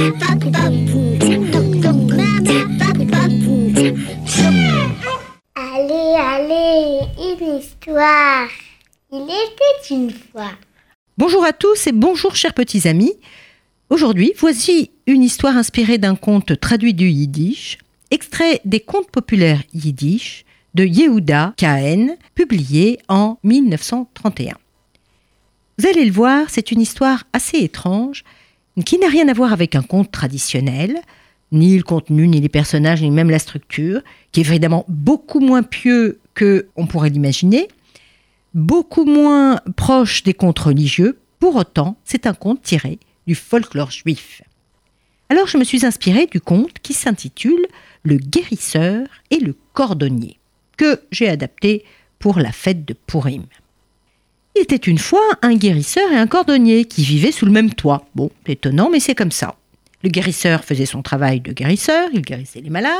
Allez, allez, une histoire. Il était une fois. Bonjour à tous et bonjour chers petits amis. Aujourd'hui, voici une histoire inspirée d'un conte traduit du yiddish, extrait des contes populaires yiddish de Yehuda Kahen, publié en 1931. Vous allez le voir, c'est une histoire assez étrange qui n'a rien à voir avec un conte traditionnel, ni le contenu, ni les personnages, ni même la structure, qui est évidemment beaucoup moins pieux que on pourrait l'imaginer, beaucoup moins proche des contes religieux. Pour autant, c'est un conte tiré du folklore juif. Alors je me suis inspirée du conte qui s'intitule Le guérisseur et le cordonnier, que j'ai adapté pour la fête de Purim. Il était une fois un guérisseur et un cordonnier qui vivaient sous le même toit. Bon, étonnant, mais c'est comme ça. Le guérisseur faisait son travail de guérisseur, il guérissait les malades,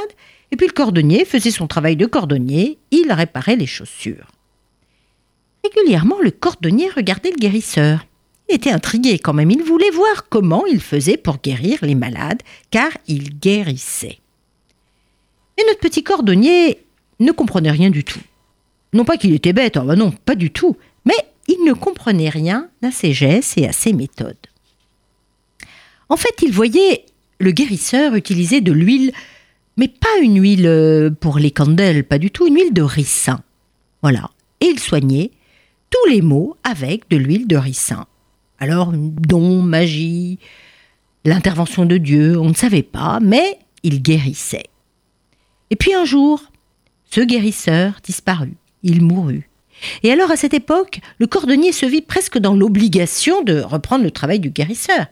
et puis le cordonnier faisait son travail de cordonnier, il réparait les chaussures. Régulièrement, le cordonnier regardait le guérisseur. Il était intrigué quand même, il voulait voir comment il faisait pour guérir les malades, car il guérissait. Mais notre petit cordonnier ne comprenait rien du tout. Non pas qu'il était bête, oh non, pas du tout, mais il ne comprenait rien à ses gestes et à ses méthodes. En fait, il voyait le guérisseur utiliser de l'huile, mais pas une huile euh, pour les candelles, pas du tout, une huile de ricin. Voilà. Et il soignait tous les maux avec de l'huile de ricin. Alors, don, magie, l'intervention de Dieu, on ne savait pas, mais il guérissait. Et puis un jour, ce guérisseur disparut, il mourut. Et alors à cette époque, le cordonnier se vit presque dans l'obligation de reprendre le travail du guérisseur.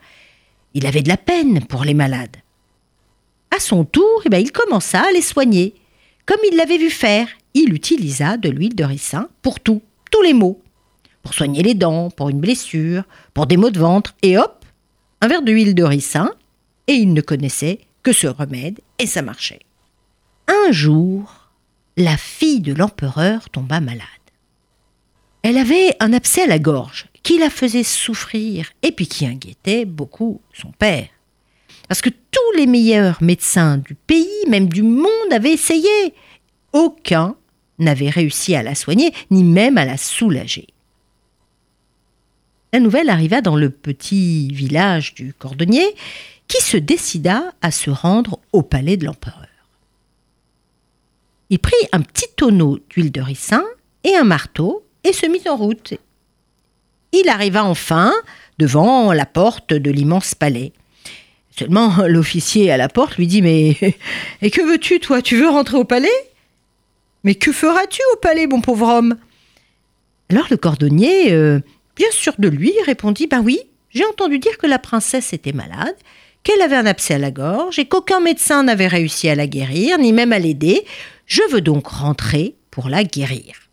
Il avait de la peine pour les malades. À son tour, eh bien, il commença à les soigner. Comme il l'avait vu faire, il utilisa de l'huile de ricin pour tout, tous les maux. Pour soigner les dents, pour une blessure, pour des maux de ventre, et hop, un verre d'huile de ricin, et il ne connaissait que ce remède, et ça marchait. Un jour, la fille de l'empereur tomba malade. Elle avait un abcès à la gorge qui la faisait souffrir et puis qui inquiétait beaucoup son père. Parce que tous les meilleurs médecins du pays, même du monde, avaient essayé. Aucun n'avait réussi à la soigner, ni même à la soulager. La nouvelle arriva dans le petit village du cordonnier, qui se décida à se rendre au palais de l'empereur. Il prit un petit tonneau d'huile de ricin et un marteau et se mit en route. Il arriva enfin devant la porte de l'immense palais. Seulement, l'officier à la porte lui dit Mais et que veux-tu, toi? Tu veux rentrer au palais? Mais que feras-tu au palais, mon pauvre homme? Alors le cordonnier, euh, bien sûr de lui, répondit Ben oui, j'ai entendu dire que la princesse était malade, qu'elle avait un abcès à la gorge et qu'aucun médecin n'avait réussi à la guérir, ni même à l'aider. Je veux donc rentrer pour la guérir.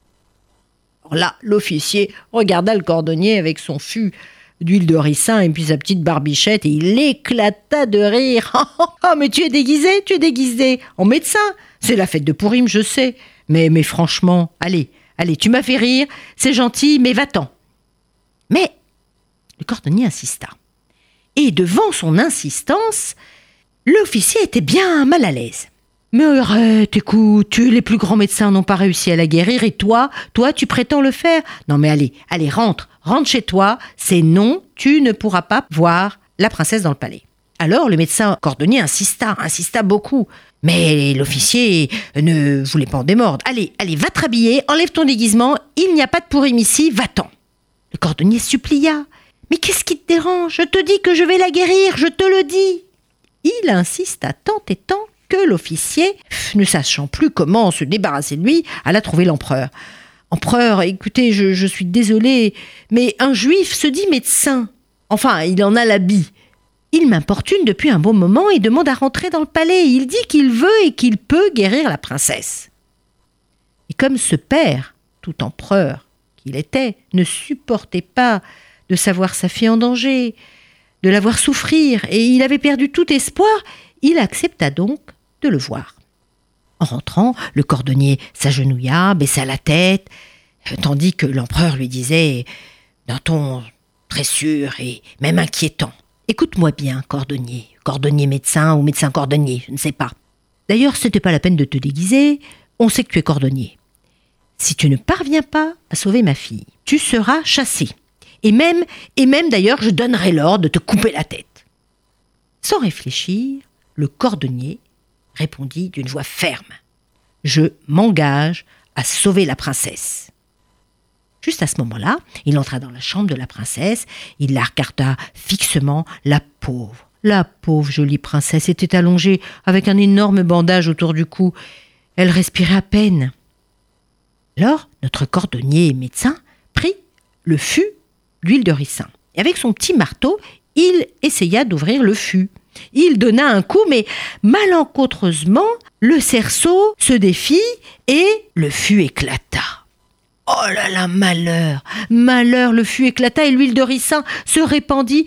Là, l'officier regarda le cordonnier avec son fût d'huile de ricin et puis sa petite barbichette et il éclata de rire. oh, mais tu es déguisé, tu es déguisé en médecin. C'est la fête de Pourim, je sais. Mais, mais franchement, allez, allez, tu m'as fait rire, c'est gentil, mais va-t'en. Mais le cordonnier insista. Et devant son insistance, l'officier était bien mal à l'aise. Mais arrête, écoute, les plus grands médecins n'ont pas réussi à la guérir et toi, toi, tu prétends le faire. Non mais allez, allez, rentre, rentre chez toi, c'est non, tu ne pourras pas voir la princesse dans le palais. Alors le médecin cordonnier insista, insista beaucoup. Mais l'officier ne voulait pas en démordre. Allez, allez, va te rhabiller, enlève ton déguisement, il n'y a pas de pourrim ici, va-t'en. Le cordonnier supplia. Mais qu'est-ce qui te dérange? Je te dis que je vais la guérir, je te le dis. Il insista tant et tant l'officier, ne sachant plus comment se débarrasser de lui, alla trouver l'empereur. Empereur, écoutez, je, suis désolé, mais un juif se dit médecin. Enfin, il en a l'habit. Il m'importune depuis un bon moment et demande à rentrer dans le palais. Il dit qu'il veut et qu'il peut guérir la princesse. Et comme ce père, tout empereur qu'il était, ne supportait pas de savoir sa fille en danger, de la voir souffrir, et il avait perdu tout espoir, il accepta donc de le voir. En rentrant, le cordonnier s'agenouilla, baissa la tête, tandis que l'empereur lui disait, d'un ton très sûr et même inquiétant Écoute-moi bien, cordonnier, cordonnier médecin ou médecin cordonnier, je ne sais pas. D'ailleurs, ce n'était pas la peine de te déguiser, on sait que tu es cordonnier. Si tu ne parviens pas à sauver ma fille, tu seras chassé. Et même, et même d'ailleurs, je donnerai l'ordre de te couper la tête. Sans réfléchir, le cordonnier répondit d'une voix ferme. Je m'engage à sauver la princesse. Juste à ce moment-là, il entra dans la chambre de la princesse, il la regarda fixement, la pauvre, la pauvre jolie princesse était allongée avec un énorme bandage autour du cou. Elle respirait à peine. Alors, notre cordonnier médecin prit le fût d'huile de ricin. Et avec son petit marteau, il essaya d'ouvrir le fût. Il donna un coup, mais malencontreusement, le cerceau se défit et le fût éclata. Oh là là, malheur Malheur, le fût éclata et l'huile de ricin se répandit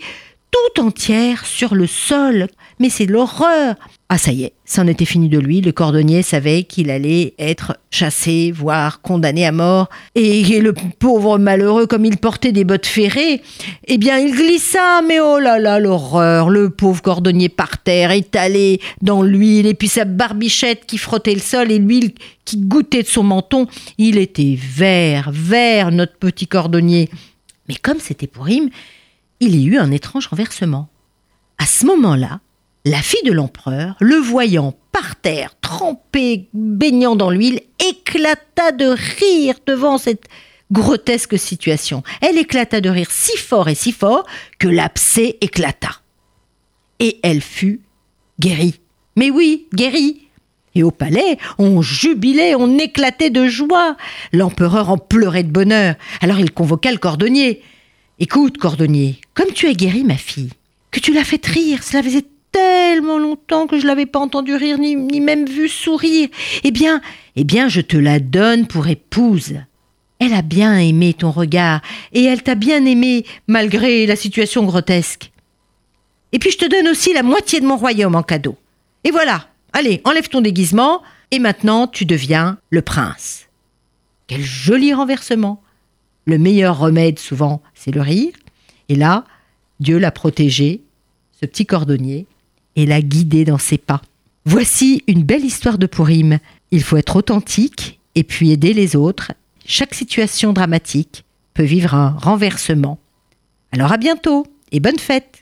tout entière sur le sol. Mais c'est l'horreur. Ah ça y est, c'en était fini de lui, le cordonnier savait qu'il allait être chassé, voire condamné à mort, et le pauvre malheureux, comme il portait des bottes ferrées, eh bien il glissa, mais oh là là, l'horreur, le pauvre cordonnier par terre, étalé dans l'huile, et puis sa barbichette qui frottait le sol, et l'huile qui goûtait de son menton, il était vert, vert, notre petit cordonnier. Mais comme c'était pour him, il y eut un étrange renversement. À ce moment-là, la fille de l'empereur, le voyant par terre, trempé, baignant dans l'huile, éclata de rire devant cette grotesque situation. Elle éclata de rire si fort et si fort que l'abcès éclata. Et elle fut guérie. Mais oui, guérie. Et au palais, on jubilait, on éclatait de joie. L'empereur en pleurait de bonheur. Alors il convoqua le cordonnier. Écoute, cordonnier, comme tu es guérie, ma fille, que tu l'as fait rire, cela faisait tellement longtemps que je l'avais pas entendu rire ni, ni même vu sourire. Eh bien, eh bien, je te la donne pour épouse. Elle a bien aimé ton regard, et elle t'a bien aimé malgré la situation grotesque. Et puis je te donne aussi la moitié de mon royaume en cadeau. Et voilà, allez, enlève ton déguisement, et maintenant tu deviens le prince. Quel joli renversement. Le meilleur remède souvent, c'est le rire. Et là, Dieu l'a protégé, ce petit cordonnier, et l'a guidé dans ses pas. Voici une belle histoire de Pourim. Il faut être authentique et puis aider les autres. Chaque situation dramatique peut vivre un renversement. Alors à bientôt et bonne fête